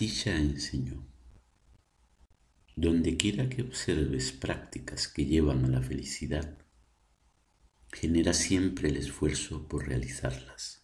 Atisha enseñó, donde quiera que observes prácticas que llevan a la felicidad, genera siempre el esfuerzo por realizarlas.